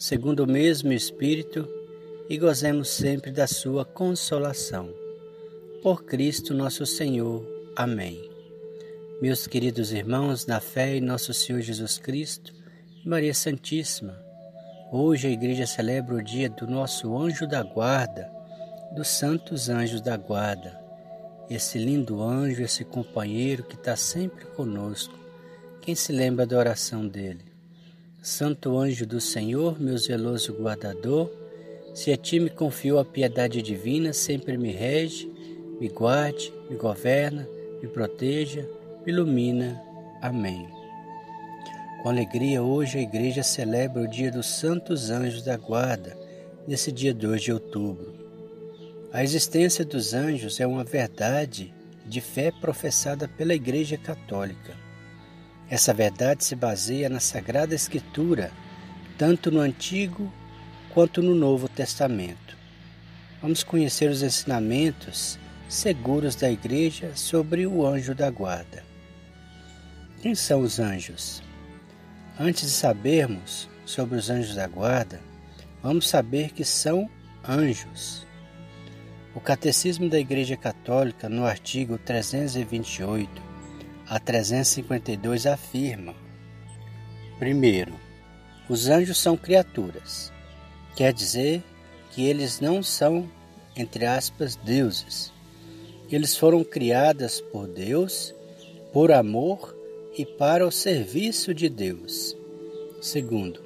segundo o mesmo Espírito, e gozemos sempre da Sua consolação. Por Cristo nosso Senhor. Amém. Meus queridos irmãos, na fé em nosso Senhor Jesus Cristo e Maria Santíssima, hoje a Igreja celebra o dia do nosso anjo da guarda, dos santos anjos da guarda. Esse lindo anjo, esse companheiro que está sempre conosco. Quem se lembra da oração dele? Santo anjo do Senhor, meu zeloso guardador, se a ti me confio a piedade divina, sempre me rege, me guarde, me governa, me proteja, me ilumina. Amém. Com alegria, hoje a Igreja celebra o Dia dos Santos Anjos da Guarda, nesse dia 2 de outubro. A existência dos anjos é uma verdade de fé professada pela Igreja Católica. Essa verdade se baseia na Sagrada Escritura, tanto no Antigo quanto no Novo Testamento. Vamos conhecer os ensinamentos seguros da Igreja sobre o anjo da guarda. Quem são os anjos? Antes de sabermos sobre os anjos da guarda, vamos saber que são anjos. O Catecismo da Igreja Católica, no artigo 328, a 352 afirma: primeiro, os anjos são criaturas, quer dizer que eles não são, entre aspas, deuses. Eles foram criadas por Deus, por amor e para o serviço de Deus. Segundo,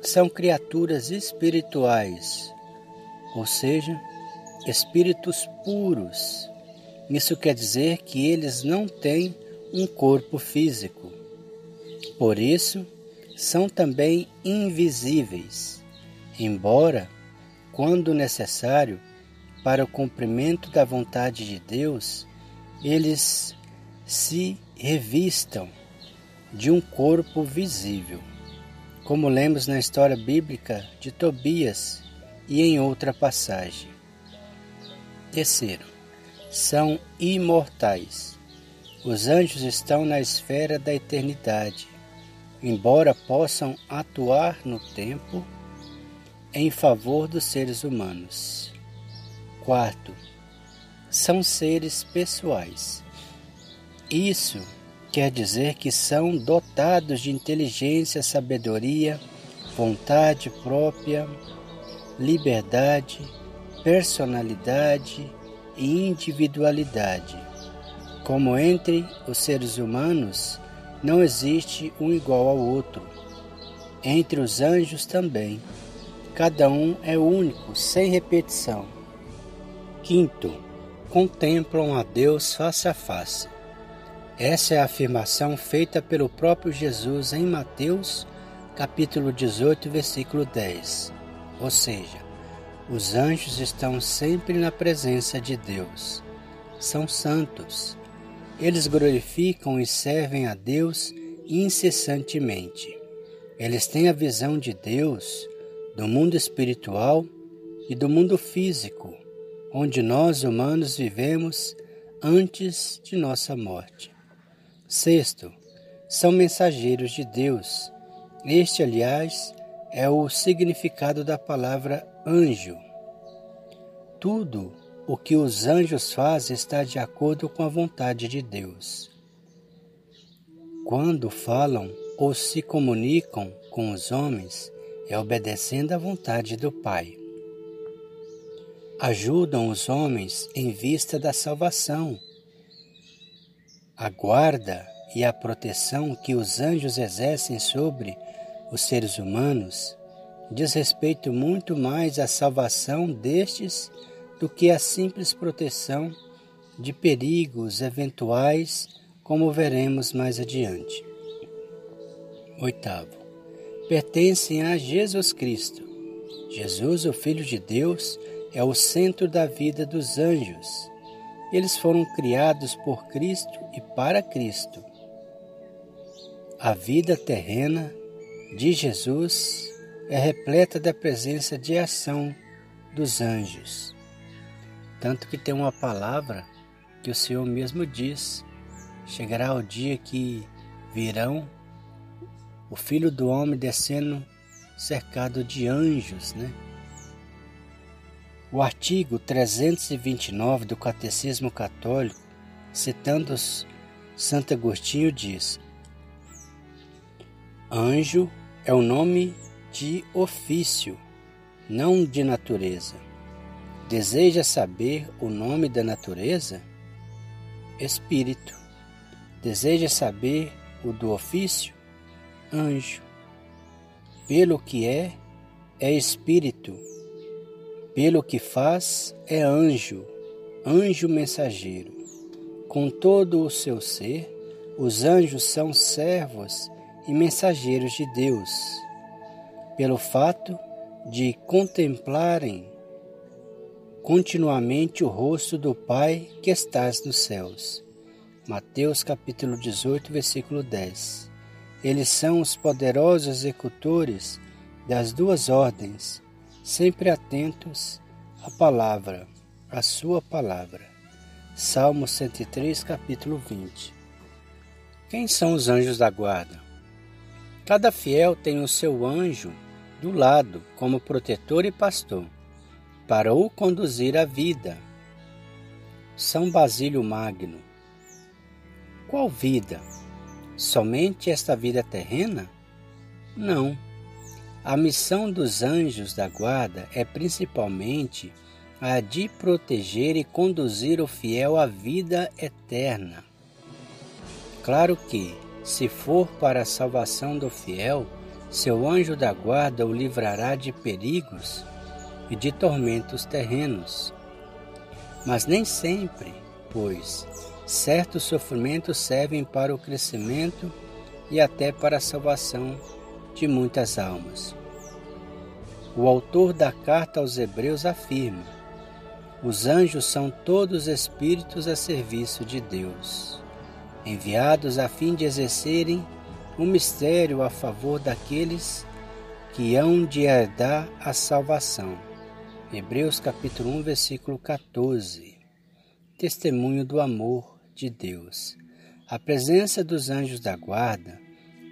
são criaturas espirituais, ou seja, espíritos puros. Isso quer dizer que eles não têm um corpo físico. Por isso, são também invisíveis, embora, quando necessário, para o cumprimento da vontade de Deus, eles se revistam de um corpo visível, como lemos na história bíblica de Tobias e em outra passagem. Terceiro, são imortais os anjos estão na esfera da eternidade, embora possam atuar no tempo em favor dos seres humanos. Quarto, são seres pessoais. Isso quer dizer que são dotados de inteligência, sabedoria, vontade própria, liberdade, personalidade e individualidade como entre os seres humanos não existe um igual ao outro, entre os anjos também. Cada um é único, sem repetição. Quinto, contemplam a Deus face a face. Essa é a afirmação feita pelo próprio Jesus em Mateus, capítulo 18, versículo 10. Ou seja, os anjos estão sempre na presença de Deus. São santos, eles glorificam e servem a Deus incessantemente. Eles têm a visão de Deus, do mundo espiritual e do mundo físico, onde nós humanos vivemos antes de nossa morte. Sexto, são mensageiros de Deus. Este, aliás, é o significado da palavra anjo. Tudo o que os anjos fazem está de acordo com a vontade de Deus. Quando falam ou se comunicam com os homens, é obedecendo à vontade do Pai. Ajudam os homens em vista da salvação. A guarda e a proteção que os anjos exercem sobre os seres humanos diz respeito muito mais à salvação destes do que a simples proteção de perigos eventuais, como veremos mais adiante. Oitavo, pertencem a Jesus Cristo, Jesus, o Filho de Deus, é o centro da vida dos anjos. Eles foram criados por Cristo e para Cristo. A vida terrena de Jesus é repleta da presença de ação dos anjos. Tanto que tem uma palavra que o Senhor mesmo diz: chegará o dia que virão o Filho do Homem descendo cercado de anjos, né? O artigo 329 do Catecismo Católico, citando Santo Agostinho, diz: Anjo é o nome de ofício, não de natureza. Deseja saber o nome da natureza? Espírito. Deseja saber o do ofício? Anjo. Pelo que é, é espírito. Pelo que faz, é anjo, anjo mensageiro. Com todo o seu ser, os anjos são servos e mensageiros de Deus, pelo fato de contemplarem continuamente o rosto do Pai que estás nos céus. Mateus capítulo 18, versículo 10. Eles são os poderosos executores das duas ordens, sempre atentos à palavra, à sua palavra. Salmo 103, capítulo 20. Quem são os anjos da guarda? Cada fiel tem o seu anjo do lado como protetor e pastor, para o conduzir à vida. São Basílio Magno. Qual vida? Somente esta vida terrena? Não. A missão dos anjos da guarda é principalmente a de proteger e conduzir o fiel à vida eterna. Claro que, se for para a salvação do fiel, seu anjo da guarda o livrará de perigos e de tormentos terrenos. Mas nem sempre, pois certos sofrimentos servem para o crescimento e até para a salvação de muitas almas. O autor da carta aos Hebreus afirma: os anjos são todos espíritos a serviço de Deus enviados a fim de exercerem o mistério a favor daqueles que hão de herdar a salvação. Hebreus capítulo 1, versículo 14. Testemunho do amor de Deus. A presença dos anjos da guarda,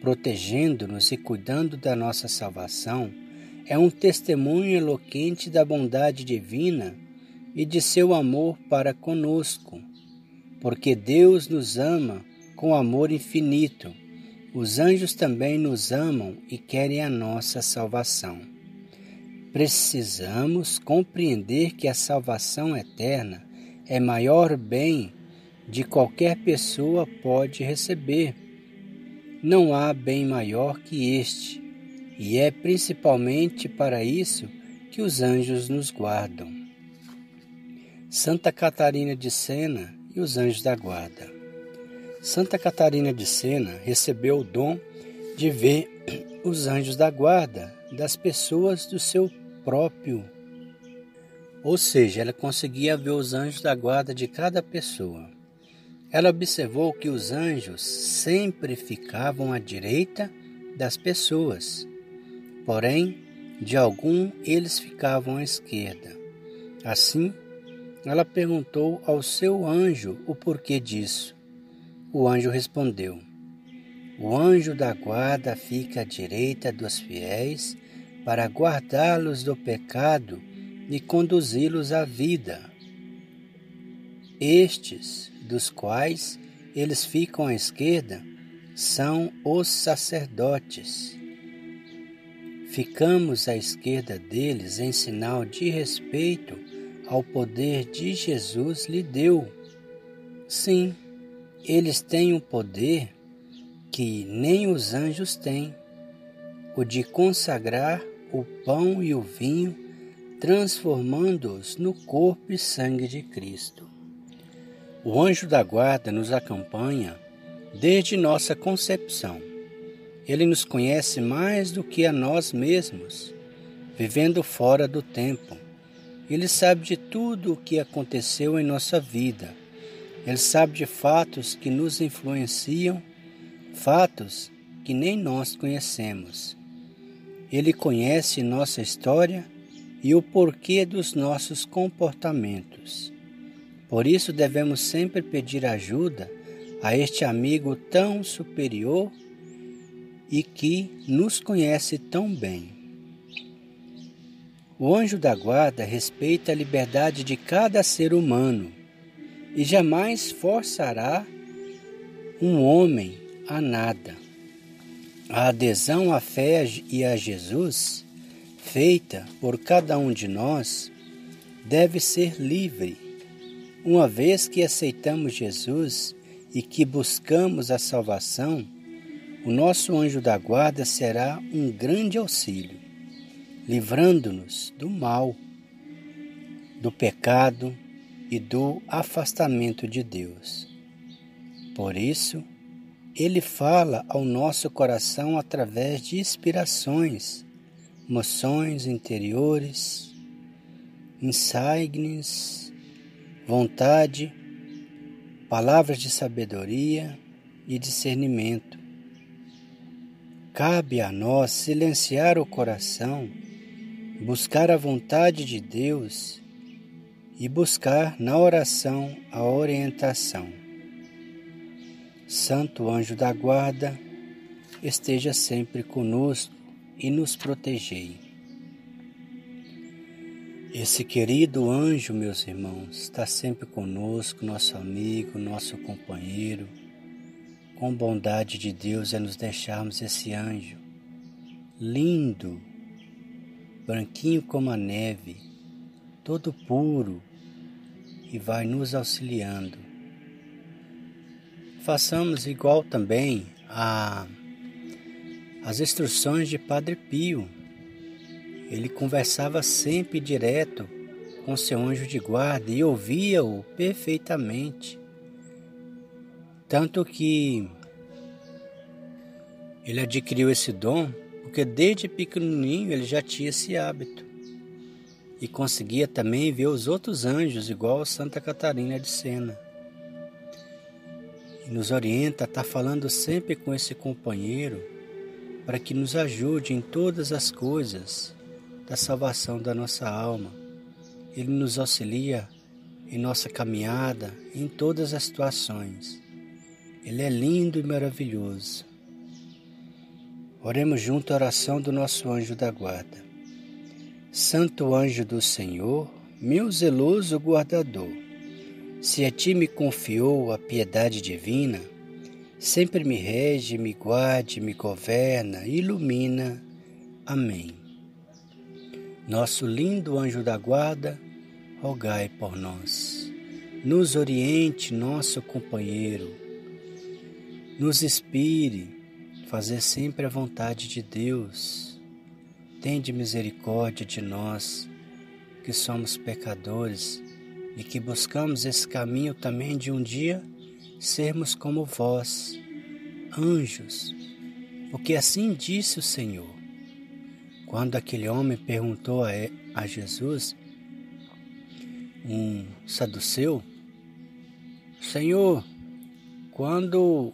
protegendo-nos e cuidando da nossa salvação, é um testemunho eloquente da bondade divina e de seu amor para conosco porque Deus nos ama com amor infinito. Os anjos também nos amam e querem a nossa salvação. Precisamos compreender que a salvação eterna é maior bem de qualquer pessoa pode receber. Não há bem maior que este, e é principalmente para isso que os anjos nos guardam. Santa Catarina de Sena e os anjos da guarda. Santa Catarina de Sena recebeu o dom de ver os anjos da guarda das pessoas do seu próprio. Ou seja, ela conseguia ver os anjos da guarda de cada pessoa. Ela observou que os anjos sempre ficavam à direita das pessoas, porém, de algum eles ficavam à esquerda. Assim, ela perguntou ao seu anjo o porquê disso. O anjo respondeu: O anjo da guarda fica à direita dos fiéis para guardá-los do pecado e conduzi-los à vida. Estes, dos quais eles ficam à esquerda, são os sacerdotes. Ficamos à esquerda deles em sinal de respeito ao poder de Jesus lhe deu. Sim, eles têm um poder que nem os anjos têm, o de consagrar o pão e o vinho, transformando-os no corpo e sangue de Cristo. O anjo da guarda nos acompanha desde nossa concepção. Ele nos conhece mais do que a nós mesmos vivendo fora do tempo. Ele sabe de tudo o que aconteceu em nossa vida. Ele sabe de fatos que nos influenciam, fatos que nem nós conhecemos. Ele conhece nossa história e o porquê dos nossos comportamentos. Por isso devemos sempre pedir ajuda a este amigo tão superior e que nos conhece tão bem. O anjo da guarda respeita a liberdade de cada ser humano e jamais forçará um homem a nada. A adesão à fé e a Jesus, feita por cada um de nós, deve ser livre, uma vez que aceitamos Jesus e que buscamos a salvação o nosso anjo da guarda será um grande auxílio, livrando-nos do mal, do pecado e do afastamento de Deus. Por isso, ele fala ao nosso coração através de inspirações, moções interiores, insignes, vontade, palavras de sabedoria e discernimento Cabe a nós silenciar o coração, buscar a vontade de Deus e buscar na oração a orientação. Santo anjo da guarda, esteja sempre conosco e nos protegei. Esse querido anjo, meus irmãos, está sempre conosco, nosso amigo, nosso companheiro com bondade de Deus é nos deixarmos esse anjo lindo, branquinho como a neve, todo puro e vai nos auxiliando. Façamos igual também a as instruções de Padre Pio. Ele conversava sempre direto com seu anjo de guarda e ouvia-o perfeitamente. Tanto que ele adquiriu esse dom porque desde pequenininho ele já tinha esse hábito e conseguia também ver os outros anjos, igual Santa Catarina de Sena. E nos orienta a estar falando sempre com esse companheiro para que nos ajude em todas as coisas da salvação da nossa alma. Ele nos auxilia em nossa caminhada, em todas as situações. Ele é lindo e maravilhoso. Oremos junto a oração do nosso anjo da guarda. Santo anjo do Senhor, meu zeloso guardador, se a ti me confiou a piedade divina, sempre me rege, me guarde, me governa, ilumina. Amém. Nosso lindo anjo da guarda, rogai por nós. Nos oriente, nosso companheiro nos inspire, fazer sempre a vontade de Deus. Tende misericórdia de nós, que somos pecadores e que buscamos esse caminho também de um dia sermos como vós, anjos, porque assim disse o Senhor. Quando aquele homem perguntou a Jesus, um saduceu, Senhor, quando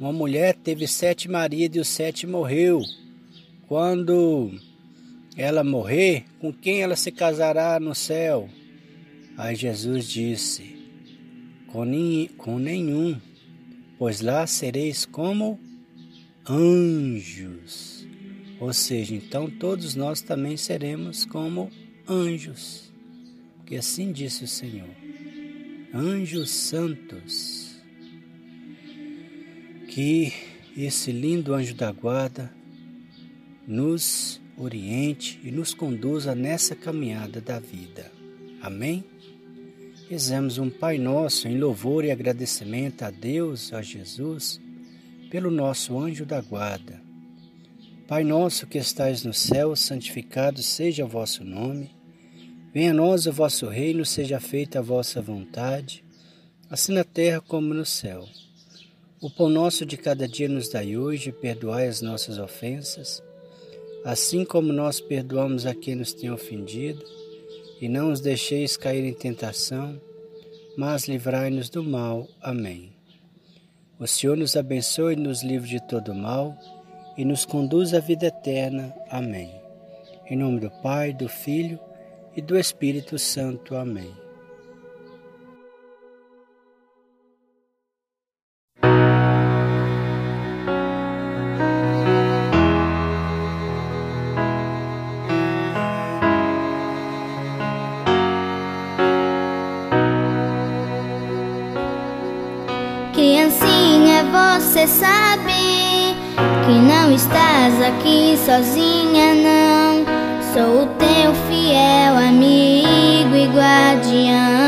uma mulher teve sete maridos e o sete morreu. Quando ela morrer, com quem ela se casará no céu? Aí Jesus disse: com, nenhum, pois lá sereis como anjos. Ou seja, então todos nós também seremos como anjos. Porque assim disse o Senhor: anjos santos que esse lindo anjo da guarda nos oriente e nos conduza nessa caminhada da vida. Amém? Rezemos um Pai Nosso em louvor e agradecimento a Deus, a Jesus, pelo nosso anjo da guarda. Pai nosso que estais no céu, santificado seja o vosso nome. Venha a nós o vosso reino, seja feita a vossa vontade, assim na terra como no céu. O pão nosso de cada dia nos dai hoje, perdoai as nossas ofensas, assim como nós perdoamos a quem nos tem ofendido, e não os deixeis cair em tentação, mas livrai-nos do mal. Amém. O Senhor nos abençoe nos livre de todo mal e nos conduz à vida eterna. Amém. Em nome do Pai, do Filho e do Espírito Santo. Amém. Não estás aqui sozinha, não. Sou o teu fiel amigo e guardião.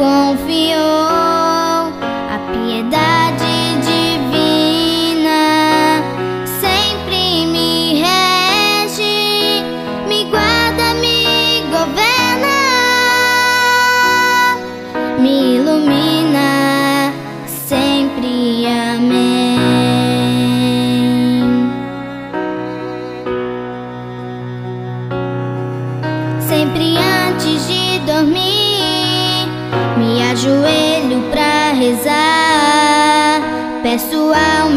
Ti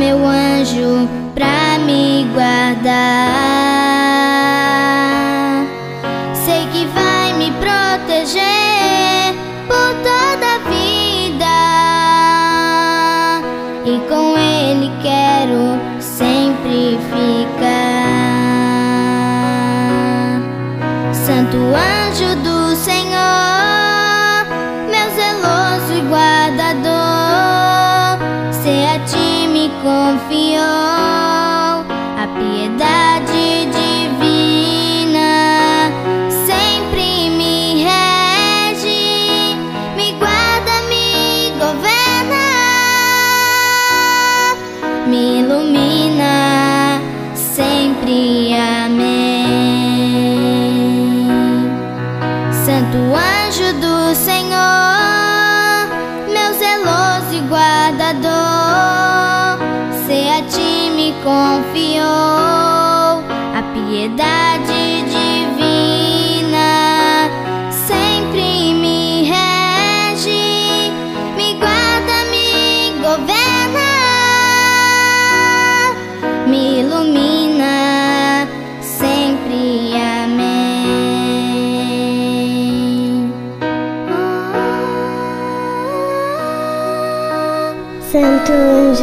meu anjo pra me guardar.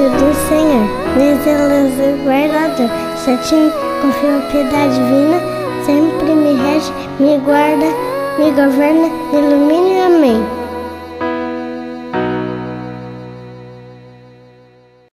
Anjo do Senhor, zeloso guardador, ti confio a piedade divina, sempre me rege, me guarda, me governa, me ilumina. Amém.